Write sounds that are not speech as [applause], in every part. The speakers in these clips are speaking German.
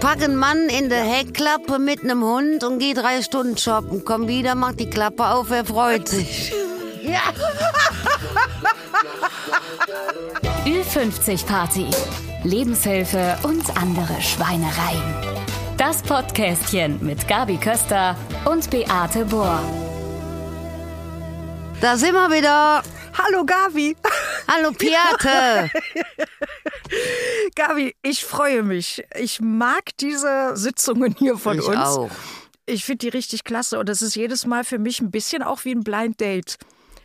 Pack einen Mann in der Heckklappe mit einem Hund und geh drei Stunden shoppen. Komm wieder, mach die Klappe auf, er freut sich. [laughs] Ja. [laughs] Ü50 Party. Lebenshilfe und andere Schweinereien. Das Podcastchen mit Gabi Köster und Beate Bohr. Da sind wir wieder. Hallo Gabi. Hallo Piate. [laughs] Gabi, ich freue mich. Ich mag diese Sitzungen hier von Ich uns. auch. Ich finde die richtig klasse und das ist jedes Mal für mich ein bisschen auch wie ein Blind Date.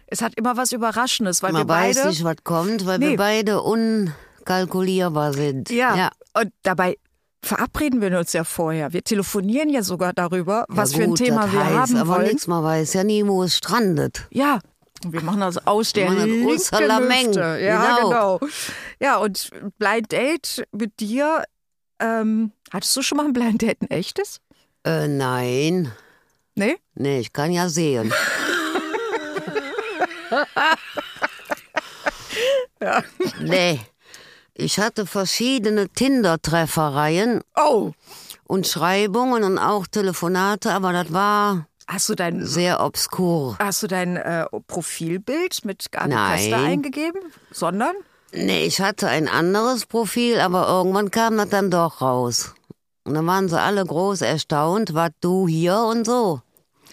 Es hat immer was Überraschendes, weil Man wir weiß beide. nicht, was kommt, weil Nee. wir beide unkalkulierbar sind. ja, ja. und dabei verabreden wir uns ja vorher. Wir telefonieren ja sogar darüber, was ja, für ein gut, Thema wir heißt, haben aber wollen. nichts, man weiß ja nie, wo es strandet. Ja. Wir machen das aus der linken. Ja, Genau. genau. Ja, und Blind Date mit dir. Ähm, hattest du schon mal ein Blind Date, ein echtes? Äh, nein. Nee? Nee, ich kann ja sehen. [laughs] Ja. Nee. Ich hatte verschiedene Tinder-Treffereien Oh, und Schreibungen und auch Telefonate, aber das war hast du dein, sehr obskur. hast du dein äh, Profilbild mit Gabi. Köster eingegeben? Sondern? Nee, ich hatte ein anderes Profil, aber irgendwann kam das dann doch raus. Und dann waren sie alle groß erstaunt, was du hier und so.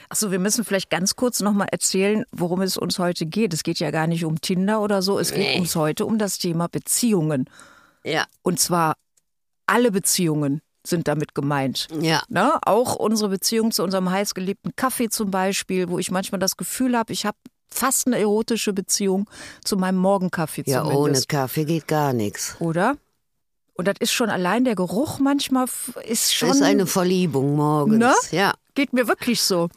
Achso, wir müssen vielleicht ganz kurz nochmal erzählen, worum es uns heute geht. Es geht ja gar nicht um Tinder oder so. Es geht Nee. uns heute um das Thema Beziehungen. Ja, Und zwar alle Beziehungen sind damit gemeint. ja. Ne? Auch unsere Beziehung zu unserem heißgeliebten Kaffee zum Beispiel, wo ich manchmal das Gefühl habe, ich habe fast eine erotische Beziehung zu meinem Morgenkaffee Ja, ohne zumindest. Kaffee geht gar nichts. Oder? Und das ist schon allein der Geruch manchmal ist schon. Das ist eine Verliebung morgens. Ne? Ja. geht mir wirklich so.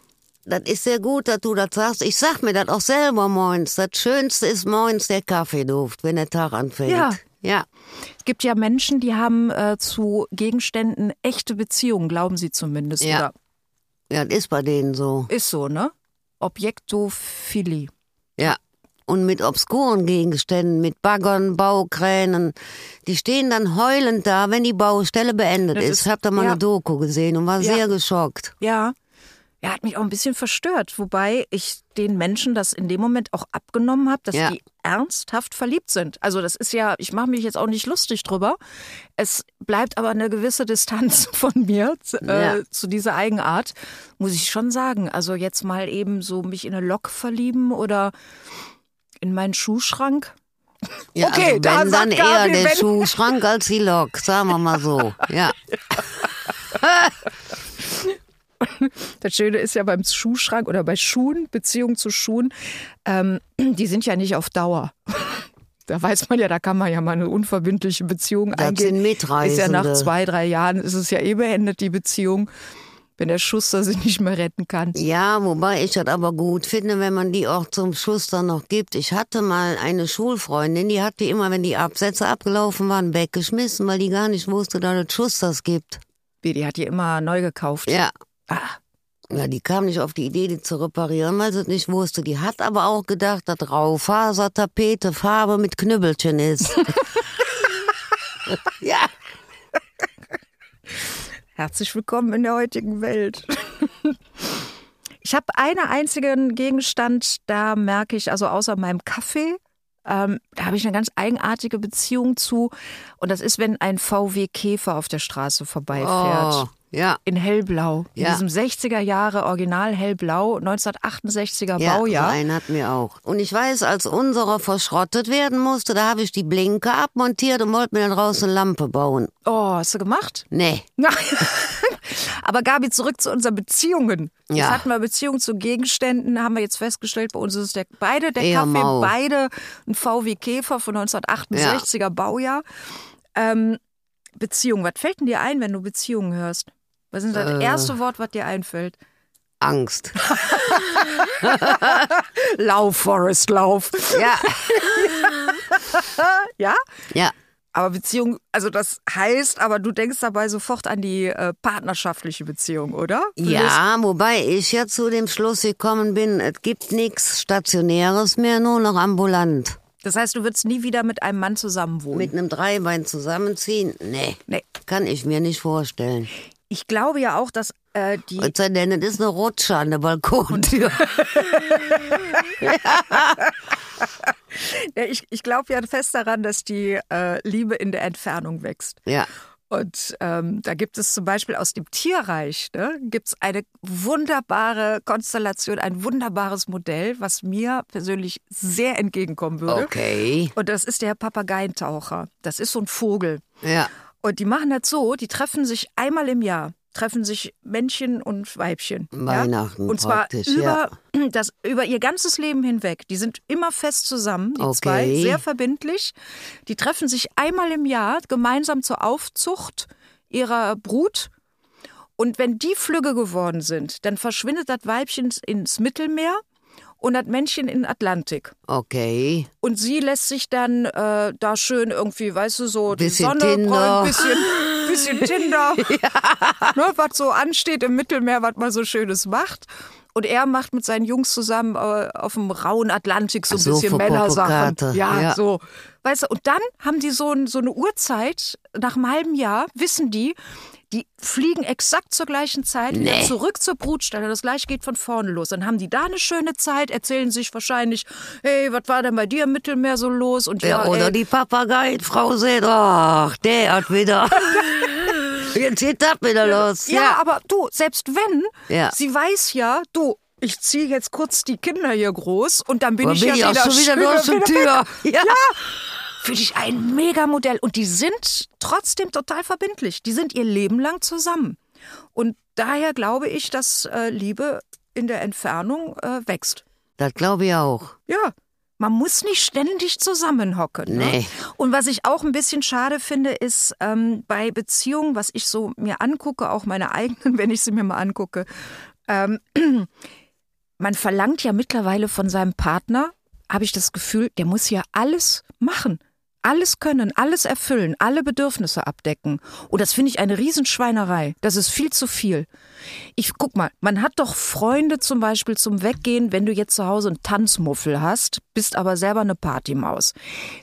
Das ist sehr gut, dass du das sagst. Ich sag mir das auch selber morgens. Das Schönste ist morgens der Kaffeeduft, wenn der Tag anfängt. Ja. Ja. Es gibt ja Menschen, die haben äh, zu Gegenständen echte Beziehungen, glauben sie zumindest. Ja. Oder Ja, das ist bei denen so. ist so, ne? Objektophilie. Ja. Und mit obskuren Gegenständen, mit Baggern, Baukränen. Die stehen dann heulend da, wenn die Baustelle beendet Das ist. ist- Ich hab da mal ja. eine Doku gesehen und war Ja. sehr geschockt. Ja. Er hat mich auch ein bisschen verstört, wobei ich den Menschen das in dem Moment auch abgenommen habe, dass Ja. die ernsthaft verliebt sind. Also das ist ja, ich mache mich jetzt auch nicht lustig drüber. Es bleibt aber eine gewisse Distanz [laughs] von mir zu, äh, Ja. zu dieser Eigenart, muss ich schon sagen. Also jetzt mal eben so mich in eine Lok verlieben oder in meinen Schuhschrank. Ja, Okay, also wenn dann eher Gabi, der Schuhschrank als die Lok, sagen wir mal so. Ja. [laughs] [laughs] [laughs] Das Schöne ist ja beim Schuhschrank oder bei Schuhen, Beziehung zu Schuhen, ähm, [clears throat] die sind ja nicht auf Dauer. [laughs] Da weiß man ja, da kann man ja mal eine unverbindliche Beziehung Das eingehen. Ist ja nach zwei, drei Jahren ist es ja eh beendet, die Beziehung, wenn der Schuster sie [laughs] nicht mehr retten kann. Ja, wobei ich das aber gut finde, wenn man die auch zum Schuster noch gibt. Ich hatte mal eine Schulfreundin, die hat die immer, wenn die Absätze abgelaufen waren, weggeschmissen, weil die gar nicht wusste, dass es Schusters gibt. Wie, Die hat die immer neu gekauft. Ja. Ah, Ja, die kam nicht auf die Idee, die zu reparieren, weil sie es nicht wusste. Die hat aber auch gedacht, dass Raufasertapete Farbe mit Knüppelchen ist. [laughs] ja. Herzlich willkommen in der heutigen Welt. [laughs] Ich habe einen einzigen Gegenstand, da merke ich, also außer meinem Kaffee, ähm, da habe ich eine ganz eigenartige Beziehung zu. Und das ist, wenn ein VW Käfer auf der Straße vorbeifährt. Oh, ja. In hellblau. In Ja. diesem 60er Jahre Original hellblau, 1968er Ja, Baujahr. einen hatten wir auch. Und ich weiß, als unserer verschrottet werden musste, da habe ich die Blinker abmontiert und wollte mir dann draußen eine Lampe bauen. Oh, hast du gemacht? Nee. Nein. [laughs] Aber Gabi, zurück zu unseren Beziehungen. Jetzt Ja. hatten wir Beziehungen zu Gegenständen, haben wir jetzt festgestellt, bei uns ist es der, beide der Eher Kaffee, mau. beide ein VW Käfer von 1968er Baujahr. Ähm, Beziehung, was fällt denn dir ein, wenn du Beziehungen hörst? Was ist das Äh. erste Wort, was dir einfällt? Angst. [laughs] [laughs] Lauf, Forest, lauf. Ja. [laughs] Ja? Ja. Aber Beziehung, also das heißt, aber du denkst dabei sofort an die äh, partnerschaftliche Beziehung, oder? Ja, wobei ich ja zu dem Schluss gekommen bin, es gibt nichts Stationäres mehr, nur noch ambulant. Das heißt, du würdest nie wieder mit einem Mann zusammenwohnen. Mit einem Dreibein zusammenziehen? Nee. nee, kann ich mir nicht vorstellen. Ich glaube ja auch, dass äh, die. Und sei denn, das ist eine Rutsche an der Balkontür. [laughs] Ja, ich ich glaube ja fest daran, dass die äh, Liebe in der Entfernung wächst. ja. Und ähm, da gibt es zum Beispiel aus dem Tierreich, ne, gibt es eine wunderbare Konstellation, ein wunderbares Modell, was mir persönlich sehr entgegenkommen würde. Okay. Und das ist der Papageientaucher. Das ist so ein Vogel. Ja. Und die machen das so, die treffen sich einmal im Jahr, treffen sich Männchen und Weibchen. Weihnachten Ja? Und zwar über, [clears throat] das, über ihr ganzes Leben hinweg. Die sind immer fest zusammen, die Okay. zwei, sehr verbindlich. Die treffen sich einmal im Jahr gemeinsam zur Aufzucht ihrer Brut. Und wenn die Flügge geworden sind, dann verschwindet das Weibchen ins Mittelmeer und das Männchen in den Atlantik. Okay. Und sie lässt sich dann äh, da schön irgendwie, weißt du, so die Bisschen Sonne Tinder. bräunt, bisschen, [laughs] bisschen Tinder, ne, was so ansteht im Mittelmeer, was man so Schönes macht. Und er macht mit seinen Jungs zusammen äh, auf dem rauen Atlantik so ein so, bisschen Männersachen. Ja, Ja. so. Weißt du, und dann haben die so, ein, so eine Uhrzeit, nach einem halben Jahr, wissen die, die fliegen exakt zur gleichen Zeit wieder Nee. zurück zur Brutstelle. Das gleiche geht von vorne los. Dann haben die da eine schöne Zeit, erzählen sich wahrscheinlich, hey, was war denn bei dir im Mittelmeer so los? Und Ja, ja, oder ey, die Papageienfrau sieht, ach, der hat wieder. [laughs] Jetzt geht das wieder los. Ja, aber du, selbst wenn, Ja. sie weiß ja, du, ich ziehe jetzt kurz die Kinder hier groß und dann bin Dann ich bin ja ich auch wieder schon wieder die wieder Tür. Ja. Ja. Finde ich ein Megamodell. Und die sind trotzdem total verbindlich. Die sind ihr Leben lang zusammen. Und daher glaube ich, dass äh, Liebe in der Entfernung äh, wächst. Das glaube ich auch. Ja. Man muss nicht ständig zusammenhocken. Ne? Nee. Und was ich auch ein bisschen schade finde, ist ähm, bei Beziehungen, was ich so mir angucke, auch meine eigenen, [laughs] wenn ich sie mir mal angucke, ähm, [clears throat] man verlangt ja mittlerweile von seinem Partner, habe ich das Gefühl, der muss ja alles machen. Alles können, alles erfüllen, alle Bedürfnisse abdecken. Und das finde ich eine Riesenschweinerei. Das ist viel zu viel. Ich guck mal, man hat doch Freunde zum Beispiel zum Weggehen, wenn du jetzt zu Hause einen Tanzmuffel hast, bist aber selber eine Partymaus.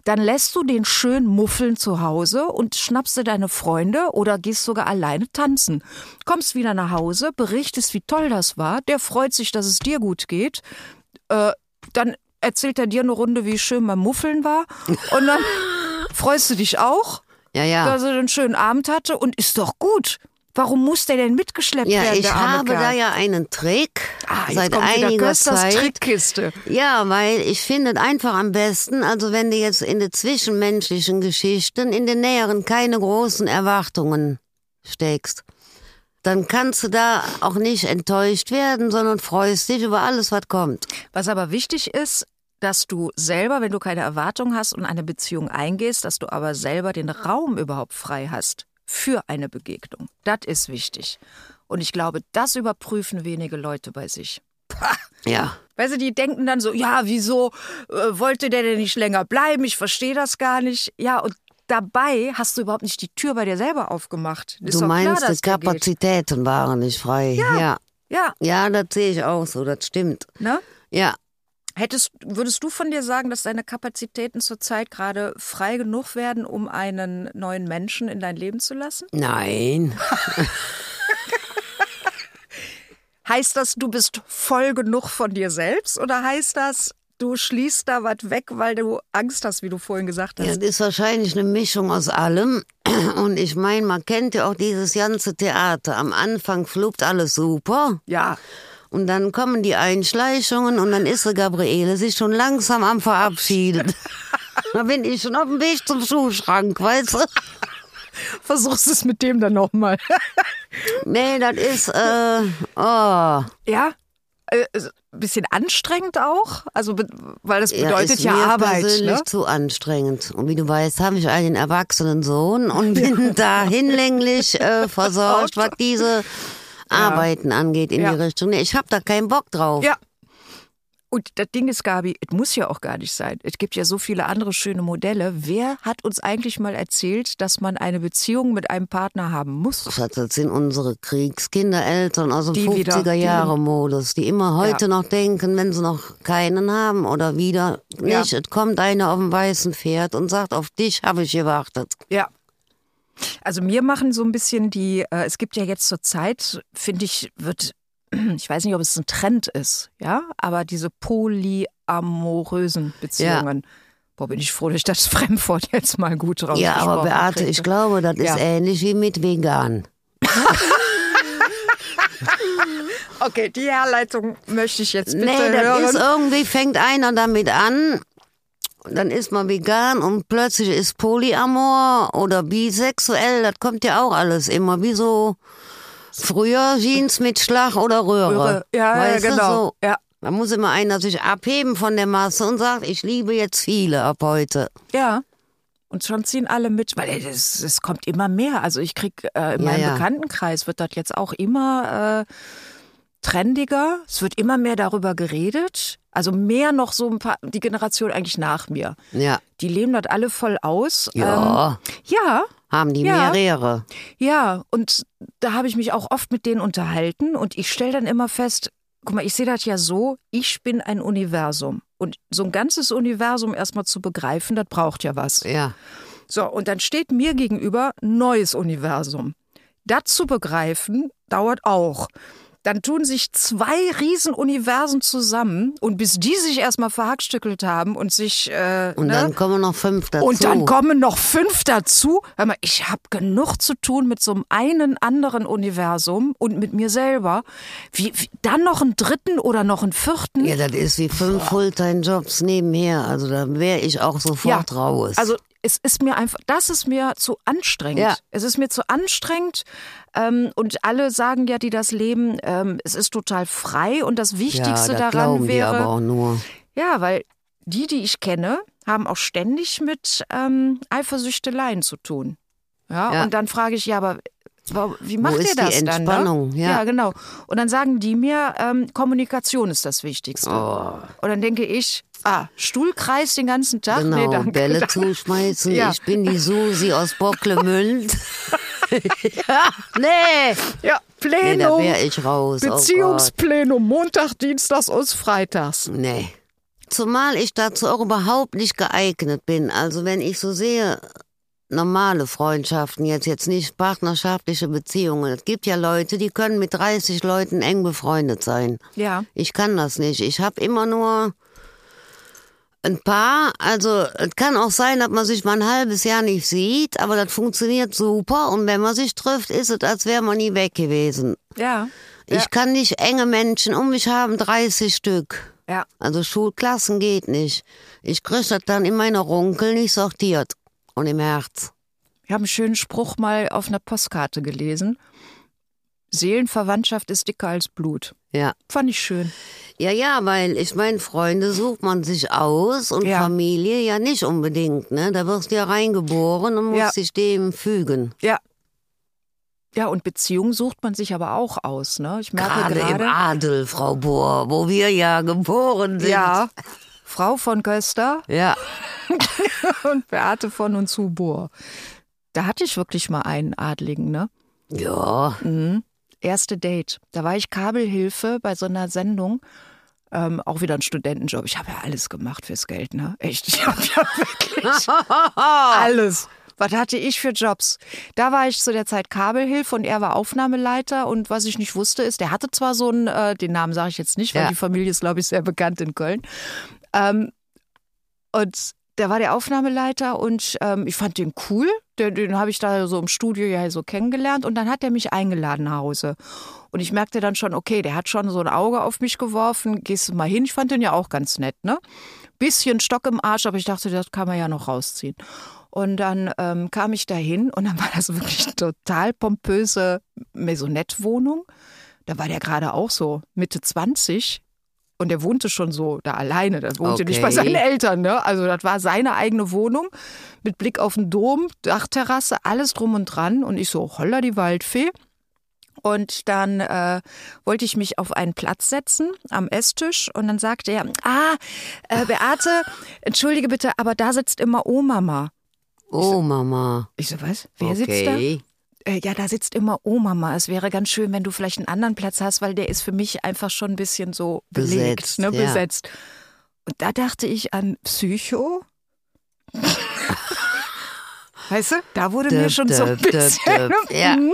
Dann lässt du den schön muffeln zu Hause und schnappst dir deine Freunde oder gehst sogar alleine tanzen. Kommst wieder nach Hause, berichtest, wie toll das war, der freut sich, dass es dir gut geht. Äh, dann erzählt er dir eine Runde, wie schön beim Muffeln war. Und dann [laughs] freust du dich auch, Ja, ja. dass er einen schönen Abend hatte und ist doch gut. Warum muss der denn mitgeschleppt Ja, werden, ich der arme habe Kerl? da ja einen Trick ah, seit einiger Zeit. Trickkiste. Ja, weil ich finde es einfach am besten, also wenn du jetzt in den zwischenmenschlichen Geschichten, in den näheren keine großen Erwartungen steckst, dann kannst du da auch nicht enttäuscht werden, sondern freust dich über alles, was kommt. Was aber wichtig ist, dass du selber, wenn du keine Erwartung hast und eine Beziehung eingehst, dass du aber selber den Raum überhaupt frei hast für eine Begegnung. Das ist wichtig. Und ich glaube, das überprüfen wenige Leute bei sich. Ja. Weißt du, die denken dann so, ja, wieso äh, wollte der denn nicht länger bleiben? Ich verstehe das gar nicht. Ja, und dabei hast du überhaupt nicht die Tür bei dir selber aufgemacht. Ist Du meinst, klar, die geht. Kapazitäten waren nicht frei. Ja. Ja, Ja, das sehe ich auch so, das stimmt. ne? Ja. Hättest, würdest du von dir sagen, dass deine Kapazitäten zurzeit gerade frei genug werden, um einen neuen Menschen in dein Leben zu lassen? Nein. [laughs] Heißt das, du bist voll genug von dir selbst oder heißt das, du schließt da was weg, weil du Angst hast, wie du vorhin gesagt Ja, hast? das ist wahrscheinlich eine Mischung aus allem. [clears throat] Und ich meine, man kennt ja auch dieses ganze Theater. Am Anfang fluppt alles super. Ja. Und dann kommen die Einschleichungen und dann ist die Gabriele sich schon langsam am Verabschieden. [laughs] da bin ich schon auf dem Weg zum Schuhschrank, weißt du? Versuchst es mit dem dann nochmal. [laughs] Nee, das ist, äh, oh. ja? Äh, ein bisschen anstrengend auch? Also, weil das Ja, bedeutet ist ja, mir Arbeit, persönlich ne? zu anstrengend. Und wie du weißt, habe ich einen erwachsenen Sohn und [laughs] bin da hinlänglich äh, versorgt, was diese Arbeiten angeht in Ja. die Richtung. Ich habe da keinen Bock drauf. Ja. Und das Ding ist, Gabi, es muss ja auch gar nicht sein. Es gibt ja so viele andere schöne Modelle. Wer hat uns eigentlich mal erzählt, dass man eine Beziehung mit einem Partner haben muss? Das sind unsere Kriegskindereltern aus dem Die wieder- 50er-Jahre-Modus, die immer heute noch denken, wenn sie noch keinen haben oder wieder Ja. nicht, es kommt einer auf dem weißen Pferd und sagt, auf dich habe ich gewartet. Ja. Also mir machen so ein bisschen die, äh, es gibt ja jetzt zur Zeit, finde ich, wird, [clears throat] ich weiß nicht, ob es ein Trend ist, ja, aber diese polyamorösen Beziehungen. Boah, bin ich froh, dass ich das [laughs] Fremdwort jetzt mal gut rausgesprochen Ja, aber Beate, kriegte. ich glaube, das Ja. ist ähnlich wie mit vegan. [laughs] Okay, die Herleitung möchte ich jetzt bitte Nee, das hören. ist irgendwie, fängt einer damit an, dann ist man vegan und plötzlich ist Polyamor oder bisexuell, das kommt ja auch alles immer wie so früher Jeans mit Schlag oder Röhre. Röhre. Ja, ja, weißt genau. So. Ja. Da muss immer einer sich abheben von der Masse und sagt, ich liebe jetzt viele ab heute. Ja. Und schon ziehen alle mit, weil es, es kommt immer mehr. Also ich krieg äh, in Ja, meinem ja. Bekanntenkreis wird das jetzt auch immer äh, trendiger. Es wird immer mehr darüber geredet. Also mehr noch so ein paar, die Generation eigentlich nach mir. Ja. Die leben das alle voll aus. Ja. Ähm, ja, Haben die Ja. mehrere. ja. Und da habe ich mich auch oft mit denen unterhalten und ich stelle dann immer fest, guck mal, ich sehe das ja so, ich bin ein Universum. Und so ein ganzes Universum erstmal zu begreifen, das braucht ja was. Ja. So, und dann steht mir gegenüber neues Universum. Das zu begreifen, dauert auch. Dann tun sich zwei Riesenuniversen zusammen und bis die sich erstmal verhackstückelt haben und sich. Äh, Und ne? dann kommen noch fünf dazu. Und dann kommen noch fünf dazu. Hör mal, ich habe genug zu tun mit so einem einen anderen Universum und mit mir selber. Wie, wie, dann noch einen dritten oder noch einen vierten? Ja, das ist wie fünf Fulltime-Jobs nebenher. Also da wäre ich auch sofort raus. Also es ist mir einfach, das ist mir zu anstrengend. Ja. Es ist mir zu anstrengend. Ähm, und alle sagen ja, die das leben, ähm, es ist total frei. Und das ja, Wichtigste das daran wäre, aber auch nur. ja, weil die, die ich kenne, haben auch ständig mit ähm, Eifersüchteleien zu tun. Ja, Ja. und dann frage ich, ja, aber wie macht ist ihr das dann? Entspannung? Ne? Ja. ja, genau. Und dann sagen die mir, ähm, Kommunikation ist das Wichtigste. Oh. Und dann denke ich, ah, Stuhlkreis den ganzen Tag? Genau, nee, danke. Bälle danke. zuschmeißen. Ja. Ich bin die Susi aus Bocklemünd. [laughs] ja, nee. Ja, Nee, da Plenum. wäre ich raus. Oh Beziehungsplenum, Montag, Dienstags und Freitags. Nee. Zumal ich dazu auch überhaupt nicht geeignet bin. Also wenn ich so sehe, normale Freundschaften, jetzt, jetzt nicht partnerschaftliche Beziehungen. Es gibt ja Leute, die können mit 30 Leuten eng befreundet sein. Ja. Ich kann das nicht. Ich habe immer nur ein paar. Also es kann auch sein, dass man sich mal ein halbes Jahr nicht sieht, aber das funktioniert super. Und wenn man sich trifft, ist es, als wäre man nie weg gewesen. Ja. Ich kann nicht enge Menschen um mich haben, 30 Stück. Ja. Also Schulklassen geht nicht. Ich krieg das dann in meiner Runkel nicht sortiert. Und im Herz. Ich habe einen schönen Spruch mal auf einer Postkarte gelesen. Seelenverwandtschaft ist dicker als Blut. Ja. Fand ich schön. Ja, ja, weil ich meine, Freunde sucht man sich aus und Ja. Familie ja nicht unbedingt, ne? Da wirst du ja reingeboren und musst Ja. dich dem fügen. Ja. Ja, und Beziehung sucht man sich aber auch aus, ne? Ich merke Gerade im gerade. Adel, Frau Bohr, wo wir ja geboren sind. Ja. Frau von Köster Ja. [laughs] und Beate von und zu Bohr. Da hatte ich wirklich mal einen Adligen, ne? Ja. Mhm. Erste Date. Da war ich Kabelhilfe bei so einer Sendung. Ähm, auch wieder ein Studentenjob. Ich habe ja alles gemacht fürs Geld, ne? Echt. Ich habe ja wirklich [laughs] alles. Was hatte ich für Jobs? Da war ich zu der Zeit Kabelhilfe und er war Aufnahmeleiter. Und was ich nicht wusste, ist, der hatte zwar so einen, äh, den Namen sage ich jetzt nicht, weil Ja. die Familie ist, glaube ich, sehr bekannt in Köln. Ähm, und der war der Aufnahmeleiter und ähm, ich fand den cool. Den, den habe ich da so im Studio ja so kennengelernt und dann hat er mich eingeladen nach Hause. Und ich merkte dann schon, okay, der hat schon so ein Auge auf mich geworfen. Gehst du mal hin? Ich fand den ja auch ganz nett, ne? Bisschen Stock im Arsch, aber ich dachte, das kann man ja noch rausziehen. Und dann ähm, kam ich da hin und dann war das wirklich total pompöse Maisonette-Wohnung. Da war der gerade auch so Mitte 20 und der wohnte schon so da alleine. Der wohnte nicht bei Okay. seinen Eltern, ne? Also das war seine eigene Wohnung mit Blick auf den Dom, Dachterrasse, alles drum und dran. Und ich so, holla die Waldfee. Und dann äh, wollte ich mich auf einen Platz setzen am Esstisch und dann sagte er, ah, äh, Beate, entschuldige bitte, aber da sitzt immer Oma. Oh, Mama. Ich so, was? Wer sitzt da? Okay. Äh, ja, da sitzt immer Oma. Es wäre ganz schön, wenn du vielleicht einen anderen Platz hast, weil der ist für mich einfach schon ein bisschen so belegt, Besetzt, ne, ja. besetzt. Und da dachte ich an Psycho. Weißt du, da wurde mir Döp, schon so ein döp, döp, bisschen, döp. Ja. Mhm.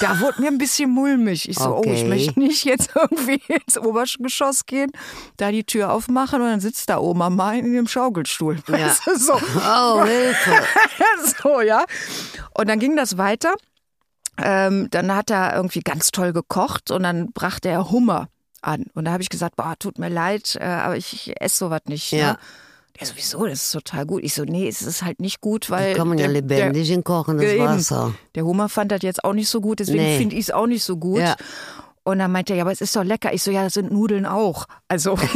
da wurde mir ein bisschen mulmig. Ich so, oh, ich Okay. möchte nicht jetzt [laughs] irgendwie ins Obergeschoss gehen, da die Tür aufmachen und dann sitzt da Oma mal in dem Schaukelstuhl. Ja. Weißt du, so. Oh, Hilfe. [laughs] so, ja. Und dann ging das weiter. Ähm, dann hat er irgendwie ganz toll gekocht und dann brachte er Hummer an. Und da habe ich gesagt, boah, tut mir leid, äh, aber ich, ich esse sowas nicht. Ja. Ne? Der sowieso, das ist total gut. Ich so, nee, es ist halt nicht gut, weil. Kann man ja der- lebendig in kochendes. Wasser. Der, der Hummer fand das jetzt auch nicht so gut, deswegen Nee. finde ich es auch nicht so gut. Ja. Und dann meinte er, ja, aber es ist doch lecker. Ich so, ja, das sind Nudeln auch. Also. [laughs]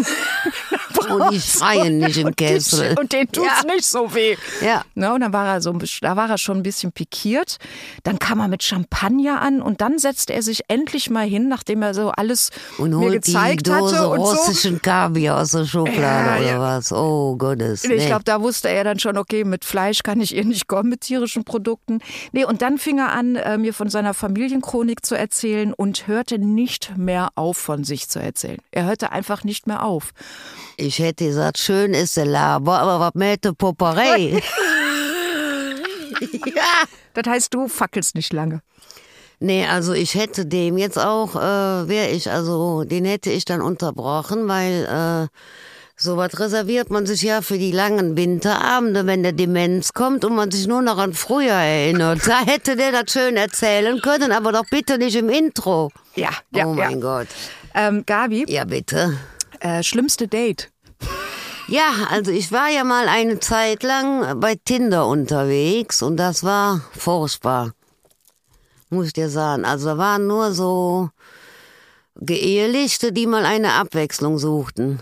[laughs] Und die schreien nicht im Kessel. Und denen tut's Ja. nicht so weh. Ja. Na, und dann war er so, da war er schon ein bisschen pikiert. Dann kam er mit Champagner an und dann setzte er sich endlich mal hin, nachdem er so alles Und mir holt die gezeigt Dose hatte und so. russischen Kaviar aus der Schublade Ja, oder was? Oh Gottes. Ich nee. glaube, da wusste er dann schon, okay, mit Fleisch kann ich ihr nicht kommen, mit tierischen Produkten. Nee, und dann fing er an, äh, mir von seiner Familienchronik zu erzählen und hörte nicht mehr auf, von sich zu erzählen. Er hörte einfach nicht mehr auf. Ich hätte gesagt, schön ist der Laber, aber was mit der Popperei? [laughs] ja. Das heißt, du fackelst nicht lange. Nee, also ich hätte dem jetzt auch, äh, wäre ich, also den hätte ich dann unterbrochen, weil äh, sowas reserviert man sich ja für die langen Winterabende, wenn der Demenz kommt und man sich nur noch an früher erinnert. Da hätte der das schön erzählen können, aber doch bitte nicht im Intro. Ja, ja, oh mein ja. Gott. Ähm, Gabi, Ja, bitte. äh, schlimmste Date. Ja, also ich war ja mal eine Zeit lang bei Tinder unterwegs und das war furchtbar. Muss ich dir sagen. Also da waren nur so Geehelichte, die mal eine Abwechslung suchten.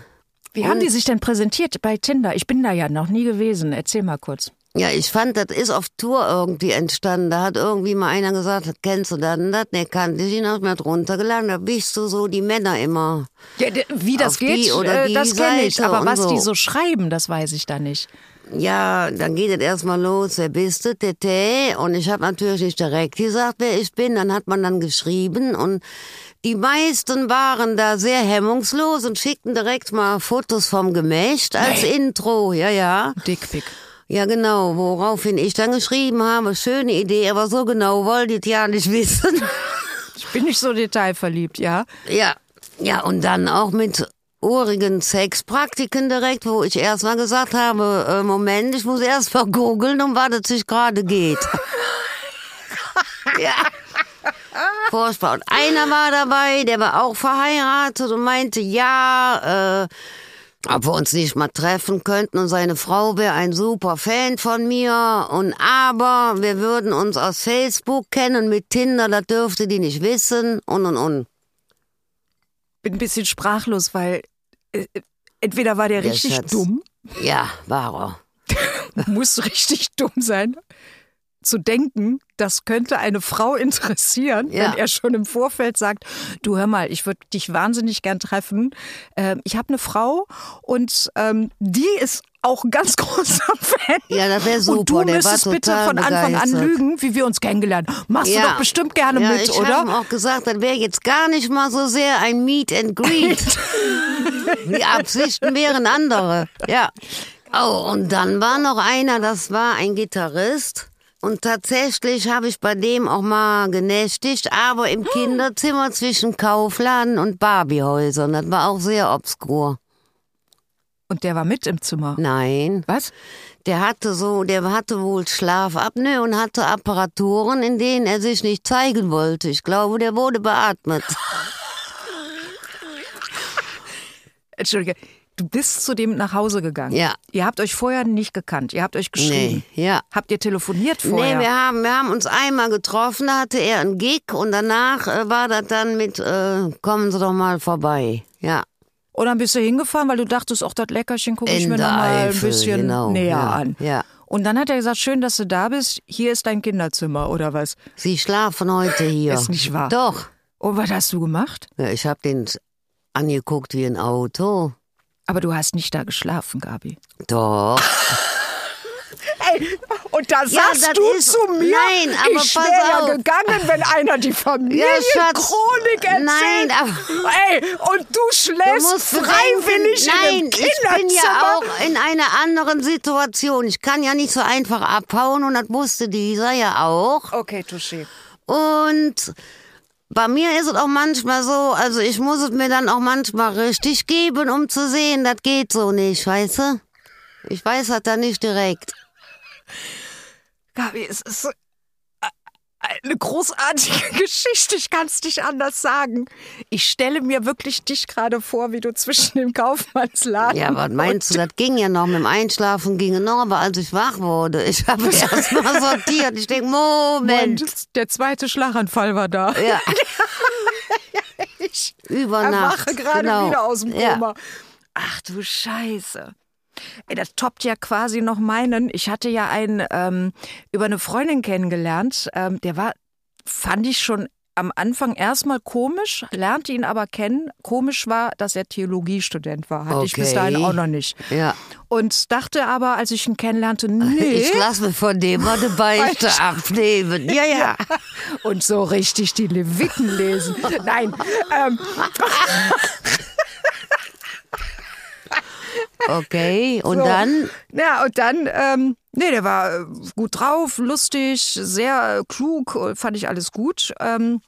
Wie haben die sich denn präsentiert bei Tinder? Ich bin da ja noch nie gewesen. Erzähl mal kurz. Ja, ich fand, das ist auf Tour irgendwie entstanden. Da hat irgendwie mal einer gesagt, kennst du das und das? Ne, kannte ich ihn, mir drunter geladen. Da bist du so die Männer immer. Ja, wie das Auf die geht, oder äh, die das kenne ich. Aber und was so. die so schreiben, das weiß ich da nicht. Ja, dann geht es erstmal los, wer bist du, Tete? Und ich habe natürlich nicht direkt gesagt, wer ich bin. Dann hat man dann geschrieben und die meisten waren da sehr hemmungslos und schickten direkt mal Fotos vom Gemächt als Intro. Ja, ja. Dickpick. Ja, genau. Woraufhin ich dann geschrieben habe, schöne Idee, aber so genau wollt ihr ja nicht wissen. [laughs] Ich bin nicht so detailverliebt, ja. Ja, ja, und dann auch mit urigen Sexpraktiken direkt, wo ich erst mal gesagt habe, äh, Moment, ich muss erst mal googeln, um was es sich gerade geht. [laughs] ja. Furchtbar. Und einer war dabei, der war auch verheiratet und meinte, ja, äh, ob wir uns nicht mal treffen könnten und seine Frau wäre ein super Fan von mir und aber wir würden uns aus Facebook kennen mit Tinder, das dürfte die nicht wissen und und und. Bin ein bisschen sprachlos, weil äh, entweder war der Der richtig Schatz. dumm, Ja, war er. [laughs] muss richtig dumm sein, zu denken, das könnte eine Frau [laughs] interessieren, Ja. wenn er schon im Vorfeld sagt, du hör mal, ich würde dich wahnsinnig gern treffen. Ähm, ich habe eine Frau und ähm, die ist auch ein ganz [laughs] großer Fan. Ja, das wäre super. Und du der müsstest bitte von Anfang an begeistert. lügen, wie wir uns kennengelernt haben. Machst du doch bestimmt gerne ja, mit, ich oder? habe ihm auch gesagt, das wäre jetzt gar nicht mal so sehr ein Meet and Greet. [laughs] Die Absichten wären andere. Ja. Oh, und dann war noch einer, das war ein Gitarrist. Und tatsächlich habe ich bei dem auch mal genächtigt, aber im Kinderzimmer zwischen Kaufladen und Barbiehäusern. Das war auch sehr obskur. Und der war mit im Zimmer. Nein. Was? Der hatte so, der hatte wohl Schlafapnoe und hatte Apparaturen, in denen er sich nicht zeigen wollte. Ich glaube, der wurde beatmet. [laughs] Entschuldige, du bist zu dem nach Hause gegangen. Ja. Ihr habt euch vorher nicht gekannt. Ihr habt euch geschrieben. Nee, ja. Habt ihr telefoniert vorher? Nee, wir haben, wir haben uns einmal getroffen, da hatte er einen Gig und danach äh, war das dann mit, äh, kommen Sie doch mal vorbei. Ja. Und dann bist du hingefahren, weil du dachtest, auch das Leckerchen gucke ich mir noch mal ein bisschen genau, näher ja, an. ja. Und dann hat er gesagt, schön, dass du da bist. Hier ist dein Kinderzimmer oder was? Sie schlafen heute hier. Ist nicht wahr. Doch. Und was hast du gemacht? Ja, ich habe den angeguckt wie ein Auto. Aber du hast nicht da geschlafen, Gabi. Doch. Ey, und da Ja, sagst du ist- zu mir, Nein, aber ich wäre ja auf. gegangen, wenn einer die Ja. Familienchronik erzählt. Nein, aber Ey, und du du schläfst musst freiwillig bedenken, nein, in einem ich bin Kinderzimmer. ja auch in einer anderen Situation. Ich kann ja nicht so einfach abhauen und das wusste dieser ja auch. Okay, Touché. Und bei mir ist es auch manchmal so, also ich muss es mir dann auch manchmal richtig geben, um zu sehen, das geht so nicht, weißt du? Ich weiß das dann nicht direkt. Gabi, es ist eine großartige [laughs] Geschichte. Ich kann es nicht anders sagen. Ich stelle mir wirklich dich gerade vor, wie du zwischen dem Kaufmannsladen. Ja, was meinst du, das ging ja noch, mit dem Einschlafen ging noch, aber als ich wach wurde, ich habe [laughs] erst mal sortiert. Ich denke, Moment. Und der zweite Schlaganfall war da. Ja, [laughs] Ich über Nacht. gerade genau. wieder aus dem Ja. Koma. Ach du Scheiße. Das toppt ja quasi noch meinen. Ich hatte ja einen ähm, über eine Freundin kennengelernt. Ähm, der war, fand ich schon am Anfang erstmal komisch, lernte ihn aber kennen. Komisch war, dass er Theologiestudent war. Hatte ich bis Okay. dahin auch noch nicht. Ja. Und dachte aber, als ich ihn kennenlernte, [laughs] nee. Ich lass mir von dem mal eine Beichte. abnehmen. Ja, ja. und so richtig die Leviten lesen. Nein, ähm, [laughs] Okay, und So. dann? Ja, und dann, ähm, nee, der war äh, gut drauf, lustig, sehr klug, äh, fand ich alles gut. Ähm,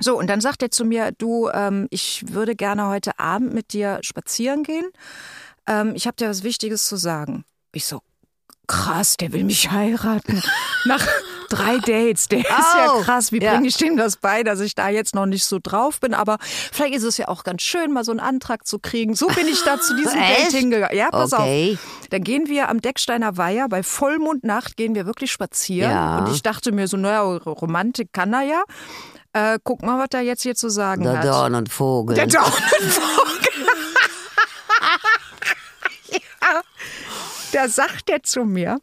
so, und dann sagt er zu mir, du, ähm, ich würde gerne heute Abend mit dir spazieren gehen. Ähm, ich habe dir was Wichtiges zu sagen. Ich so, krass, der will mich heiraten. Nach drei [laughs] Dates, der ist ja krass. Wie ja. bringe ich dem das bei, dass ich da jetzt noch nicht so drauf bin? Aber vielleicht ist es ja auch ganz schön, mal so einen Antrag zu kriegen. So bin ich da zu diesem [laughs] Date hingegangen. Ja, pass Okay. auf. Dann gehen wir am Decksteiner Weiher bei Vollmondnacht gehen wir wirklich spazieren. Ja. Und ich dachte mir so, naja, Romantik kann er ja. Äh, guck mal, was er jetzt hier zu sagen Der hat. Dorn und Vogel. Der Dornenvogel. [laughs] ja. Da sagt er zu mir,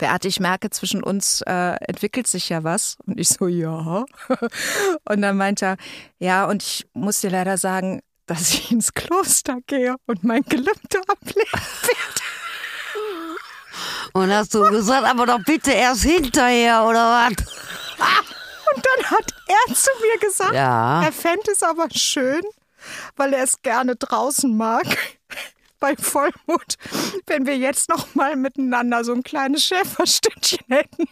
Beate, ich merke, zwischen uns äh, entwickelt sich ja was. Und ich so, ja. [laughs] Und dann meint er, ja, und ich muss dir leider sagen, dass ich ins Kloster gehe und mein Gelübde ablegen werde. Und hast du gesagt, aber doch bitte erst hinterher, oder was? [laughs] Und dann hat er zu mir gesagt, Ja. er fände es aber schön, weil er es gerne draußen mag, bei Vollmond, wenn wir jetzt noch mal miteinander so ein kleines Schäferstündchen hätten.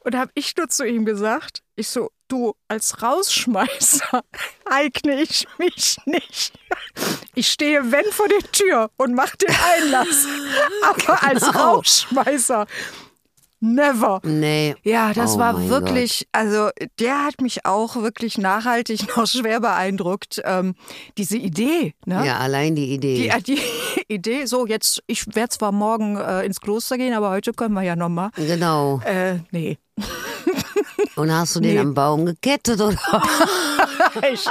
Und habe ich nur zu ihm gesagt, ich so, du, als Rausschmeißer [laughs] eigne ich mich nicht. Ich stehe, wenn, vor der Tür und mach den Einlass. [laughs] Aber als Genau. Rausschmeißer, never. Nee. Ja, das Oh war wirklich, also der hat mich auch wirklich nachhaltig [laughs] noch schwer beeindruckt. Ähm, diese Idee, ne? Ja, allein die Idee. Die, die [laughs] Idee, so jetzt, ich werde zwar morgen äh, ins Kloster gehen, aber heute können wir ja nochmal. Genau. Äh, nee. [laughs] Und hast du den Nee. am Baum gekettet, oder? [laughs] Ich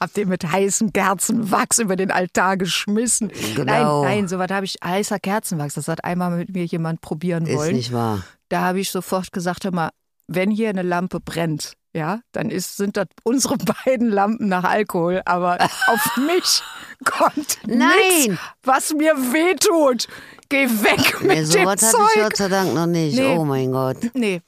hab den mit heißem Kerzenwachs über den Altar geschmissen. Genau. Nein, nein, so was habe ich, heißer Kerzenwachs, das hat einmal mit mir jemand probieren Ist wollen. nicht wahr. da habe ich sofort gesagt, hör mal, wenn hier eine Lampe brennt, ja, dann ist, sind das [laughs] unsere beiden Lampen nach Alkohol, aber auf [laughs] mich kommt nichts, was mir wehtut. Geh weg mit Nee, dem sowas hatte ich. Gott sei Dank noch nicht. Nee. Oh mein Gott. Nee.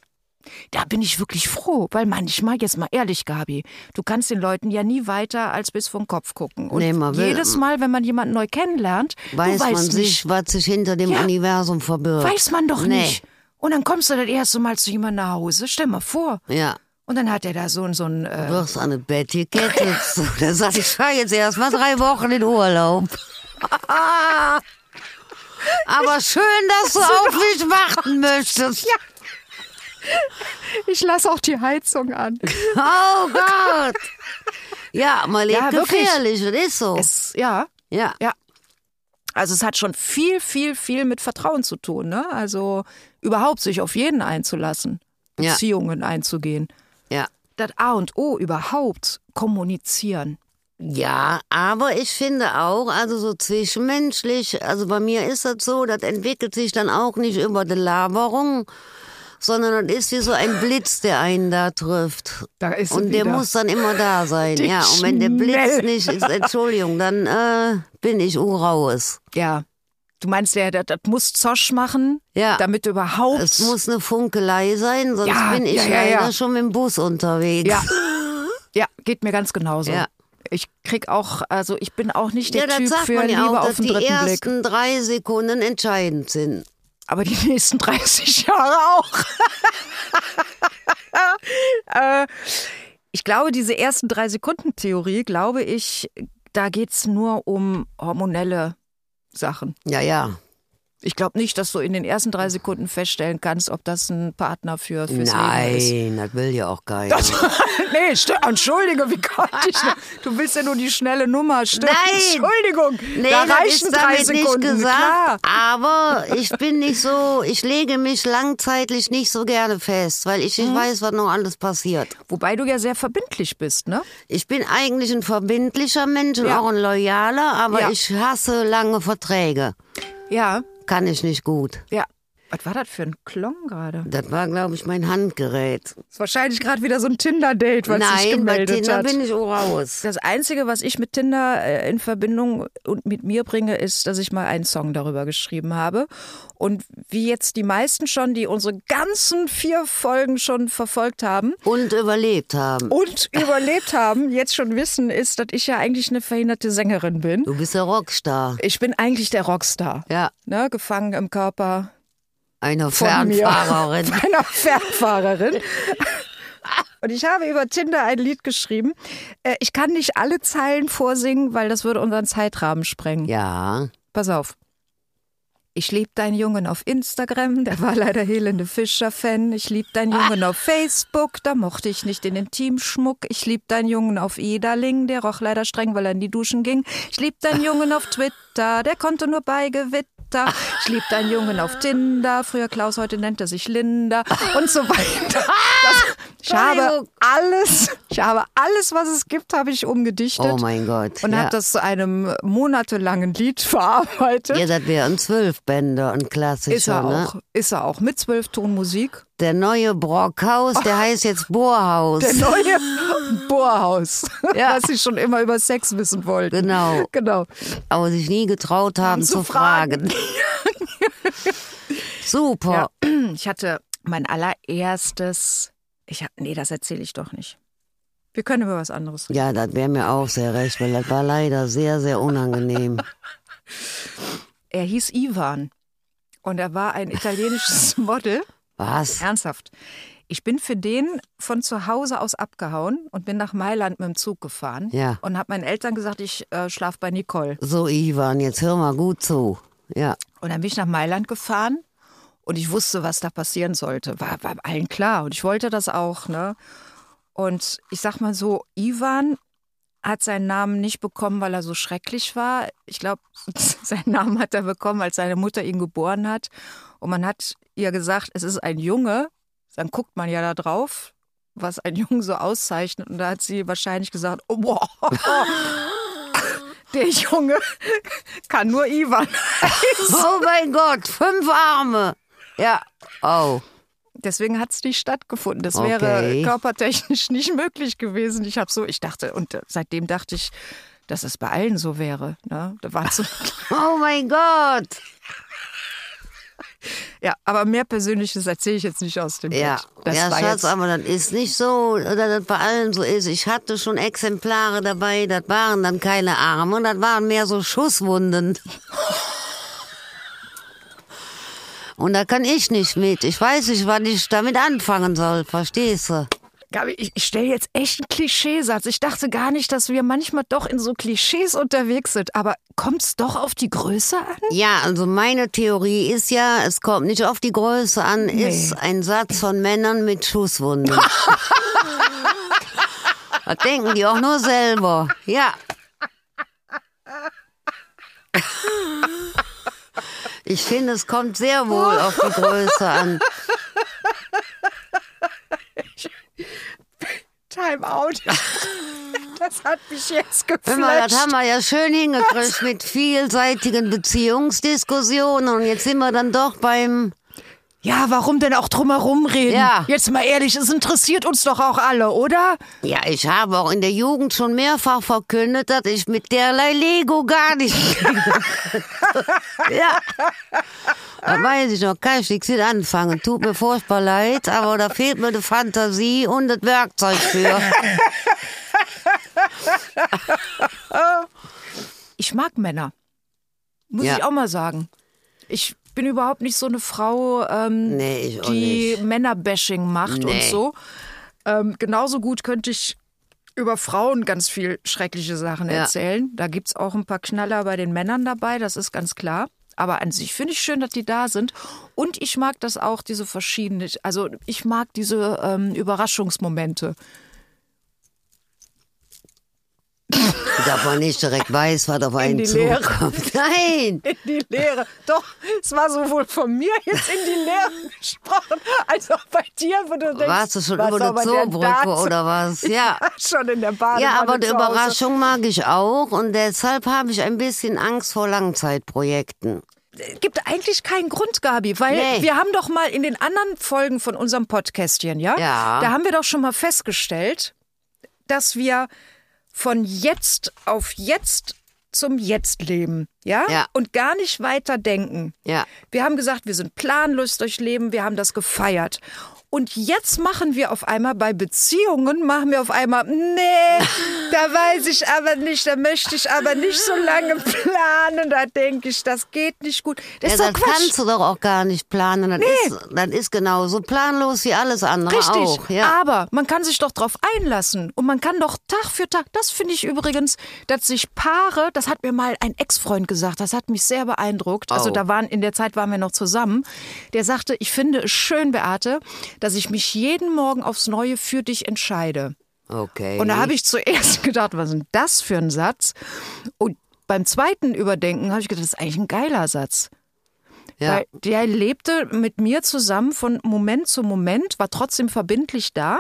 Da bin ich wirklich froh, weil manchmal, jetzt mal ehrlich, Gabi, du kannst den Leuten ja nie weiter als bis vom Kopf gucken. Und Nee, man will- jedes Mal, wenn man jemanden neu kennenlernt, Weiß man nicht, sich, was sich hinter dem Ja. Universum verbirgt. weiß man doch nicht. Und dann kommst du das erste Mal zu jemandem nach Hause, stell mal vor. Ja. Und dann hat er da so, so ein, Du äh, wirst an das Bett gekettet. [laughs] Dann sagt ich fahre jetzt erst mal drei Wochen in Urlaub. [laughs] Aber schön, dass du auf mich warten möchtest. ich lasse auch die Heizung an. [laughs] Oh Gott. Ja, man lebt Ja, gefährlich, das ist so. Es, ja, ja. ja. Also es hat schon viel, viel, viel mit Vertrauen zu tun. Ne? Also überhaupt sich auf jeden einzulassen, Ja. Beziehungen einzugehen. Ja. Das A und O überhaupt, kommunizieren. Ja, aber ich finde auch, also so zwischenmenschlich, also bei mir ist das so, das entwickelt sich dann auch nicht über die Laberung, sondern das ist wie so ein Blitz, der einen da trifft. Da ist Und der muss dann immer da sein. Ja, und wenn der Blitz nicht ist, Entschuldigung, dann äh, bin ich uraues. Ja, Du meinst, der, der, das muss Zosch machen, Ja. damit überhaupt. Es muss eine Funkelei sein, sonst Ja, bin ich ja, ja, leider ja. schon mit dem Bus unterwegs. ja. [laughs] ja, geht mir ganz genauso. Ja. Ich krieg auch, also ich bin auch nicht der Ja, das Typ sagt für man ja Liebe auch, auf dass den die dritten Blick. ersten drei Sekunden entscheidend sind. Aber die nächsten 30 Jahre auch. [laughs] äh, ich glaube, diese ersten drei Sekunden Theorie, glaube ich, da geht's nur um hormonelle Sachen. Ja, ja. Ich glaube nicht, dass du in den ersten drei Sekunden feststellen kannst, ob das ein Partner für fürs Leben ist. Nein, das will ja auch keiner. [laughs] nee, st- entschuldige, wie kann ich Du willst ja nur die schnelle Nummer. Stimmt. Nein. Entschuldigung. Nee, da das reichen drei Sekunden. nicht gesagt. Klar. Aber ich bin nicht so, ich lege mich langzeitlich nicht so gerne fest, weil ich nicht Mhm. weiß, was noch alles passiert. Wobei du ja sehr verbindlich bist, ne? Ich bin eigentlich ein verbindlicher Mensch und Ja. auch ein loyaler, aber Ja. ich hasse lange Verträge. Ja. Kann ich nicht gut. Ja. Was war das für ein Klong gerade? Das war, glaube ich, mein Handgerät. ist wahrscheinlich gerade wieder so ein Tinder-Date, was sich Nein, bei gemeldet Tinder hat. bin ich auch raus. Das Einzige, was ich mit Tinder äh, in Verbindung und mit mir bringe, ist, dass ich mal einen Song darüber geschrieben habe. Und wie jetzt die meisten schon, die unsere ganzen vier Folgen schon verfolgt haben Und überlebt haben. und überlebt [laughs] haben, jetzt schon wissen, ist, dass ich ja eigentlich eine verhinderte Sängerin bin. Du bist der Rockstar. Ich bin eigentlich der Rockstar. Ja, Ne, gefangen im Körper eine von mir. Fernfahrerin. [laughs] Einer Fernfahrerin. [laughs] Und ich habe über Tinder ein Lied geschrieben. Äh, Ich kann nicht alle Zeilen vorsingen, weil das würde unseren Zeitrahmen sprengen. Ja, Pass auf. Ich lieb deinen Jungen auf Instagram, der war leider Helene Fischer-Fan. Ich lieb deinen Jungen auf Facebook, da mochte ich nicht den Intimschmuck. Ich lieb deinen Jungen auf Ederling, der roch leider streng, weil er in die Duschen ging. Ich lieb deinen Jungen auf Twitter, der konnte nur bei Gewitter. Ich lieb deinen Jungen auf Tinder, früher Klaus, heute nennt er sich Linda. Und so weiter. [laughs] Das, ich habe alles, [laughs] ich habe alles, was es gibt, habe ich umgedichtet. oh mein Gott. Und ja. habe das zu einem monatelangen Lied [laughs] verarbeitet. ja, das wäre ein Zwölfbänder, ein klassischer. ist er ne? auch. Ist er auch. Mit zwölf Ton Musik. Der neue Brockhaus, der heißt jetzt Bohrhaus. Der neue [laughs] Bohrhaus. Ja. Was ich schon immer über Sex wissen wollte. Genau. Genau. Aber sich nie getraut haben Zu zu, fragen. Super. [clears throat] Ich hatte mein allererstes. Ich hab, nee, das erzähle ich doch nicht. Wir können über was anderes reden. Ja, das wäre mir auch sehr recht, weil das war leider sehr, sehr unangenehm. [laughs] Er hieß Ivan. Und er war ein italienisches [laughs] Model. Was? Ernsthaft. Ich bin für den von zu Hause aus abgehauen und bin nach Mailand mit dem Zug gefahren. Ja. Und habe meinen Eltern gesagt, ich äh, schlaf bei Nicole. So, Ivan, jetzt hör mal gut zu. Ja. Und dann bin ich nach Mailand gefahren und ich wusste, was da passieren sollte. War, war allen klar. Und ich wollte das auch. Ne? Und ich sag mal so, Ivan hat seinen Namen nicht bekommen, weil er so schrecklich war. Ich glaube, [laughs] seinen Namen hat er bekommen, als seine Mutter ihn geboren hat. Und man hat ihr gesagt, es ist ein Junge. Dann guckt man ja da drauf, was ein Junge so auszeichnet. Und da hat sie wahrscheinlich gesagt, oh, boah, [laughs] der Junge [laughs] kann nur Ivan. Oh mein Gott, fünf Arme. Ja. Oh. Deswegen hat es nicht stattgefunden. Das Okay. wäre körpertechnisch nicht möglich gewesen. Ich habe so, ich dachte, und äh, seitdem dachte ich, dass es bei allen so wäre. Ne? Da war so, [laughs] [laughs] Oh mein Gott. ja, aber mehr Persönliches erzähle ich jetzt nicht aus dem Ja, Bett. Das ja Schatz, aber das ist nicht so, oder das bei allen so ist. Ich hatte schon Exemplare dabei, das waren dann keine Arme, das waren mehr so Schusswunden. [laughs] Und da kann ich nicht mit. Ich weiß nicht, was ich damit anfangen soll, verstehst du? Gabi, ich, ich stelle jetzt echt einen Klischeesatz. Ich dachte gar nicht, dass wir manchmal doch in so Klischees unterwegs sind. Aber kommt es doch auf die Größe an? Ja, also meine Theorie ist ja, es kommt nicht auf die Größe an, ist ein Satz von Männern mit Schusswunden. [laughs] das denken die auch nur selber. Ja. Ich finde, es kommt sehr wohl auf die Größe an. Time out. Das hat mich jetzt mal, das geflasht. haben wir ja schön hingekriegt mit vielseitigen Beziehungsdiskussionen und jetzt sind wir dann doch beim Ja, warum denn auch drumherum reden? Ja. Jetzt mal ehrlich, es interessiert uns doch auch alle, oder? Ja, ich habe auch in der Jugend schon mehrfach verkündet, dass ich mit derlei Lego gar nicht. [laughs] ja. Da weiß ich noch, kann ich nichts mit anfangen. Tut mir furchtbar leid, aber da fehlt mir die Fantasie und das Werkzeug für. Ich mag Männer. Muss Ja. ich auch mal sagen. Ich bin überhaupt nicht so eine Frau, ähm, Nee, die. Männerbashing macht und Nee. so. Ähm, genauso gut könnte ich über Frauen ganz viel schreckliche Sachen Ja. erzählen. Da gibt es auch ein paar Knaller bei den Männern dabei, das ist ganz klar. Aber an sich finde ich schön, dass die da sind. Und ich mag das auch, diese verschiedenen, also ich mag diese ähm, Überraschungsmomente. Dass man nicht direkt weiß, was auf einen zukommt. Nein! in die Leere. Doch, es war sowohl von mir jetzt in die Leere gesprochen, als auch bei dir, wo du denkst, Warst du schon über eine Zoobrücke oder was? [laughs] Ja. schon in der Badewanne Ja, aber die. Überraschung mag ich auch und deshalb habe ich ein bisschen Angst vor Langzeitprojekten. Gibt eigentlich keinen Grund, Gabi, weil Nee. wir haben doch mal in den anderen Folgen von unserem Podcastchen, ja? Ja. Da haben wir doch schon mal festgestellt, dass wir von jetzt auf jetzt zum Jetzt leben, ja? Ja. Und gar nicht weiter denken. Ja. Wir haben gesagt, wir sind planlos durch Leben, wir haben das gefeiert. Und jetzt machen wir auf einmal bei Beziehungen, machen wir auf einmal, nee, da weiß ich aber nicht, da möchte ich aber nicht so lange planen, da denke ich, das geht nicht gut. Das Ja, ist doch Quatsch. kannst du doch auch gar nicht planen. Das, ist, das ist genauso planlos wie alles andere Richtig, auch. Ja. aber man kann sich doch drauf einlassen und man kann doch Tag für Tag, das finde ich übrigens, dass sich Paare, das hat mir mal ein Ex-Freund gesagt, das hat mich sehr beeindruckt. Also Oh. da waren in der Zeit waren wir noch zusammen. Der sagte, ich finde es schön, Beate, dass ich mich jeden Morgen aufs Neue für dich entscheide. Okay. Und da habe ich zuerst [laughs] gedacht, was ist denn das für ein Satz? Und beim zweiten Überdenken habe ich gedacht, das ist eigentlich ein geiler Satz. ja. Weil der lebte mit mir zusammen von Moment zu Moment, war trotzdem verbindlich da.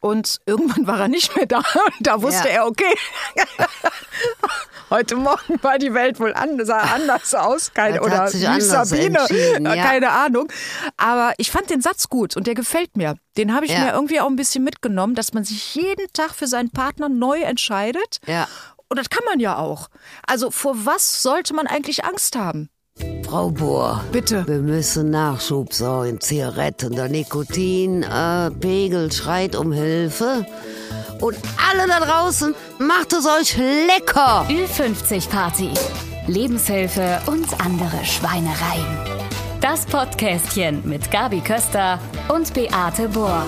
Und irgendwann war er nicht mehr da. Und [laughs] da wusste Ja. er, okay, [laughs] heute Morgen war die Welt wohl an, sah anders aus. Keine, oder wie Sabine, ja. keine Ahnung. Aber ich fand den Satz gut und der gefällt mir. Den habe ich Ja. mir irgendwie auch ein bisschen mitgenommen, dass man sich jeden Tag für seinen Partner neu entscheidet. Ja. Und das kann man ja auch. Also vor was sollte man eigentlich Angst haben? Frau Bohr. Bitte. Wir müssen Nachschub sorgen. Zigaretten, der Nikotinpegel äh, Pegel schreit um Hilfe. Und alle da draußen, macht es euch lecker. Ü50 Party. Lebenshilfe und andere Schweinereien. Das Podcastchen mit Gabi Köster und Beate Bohr.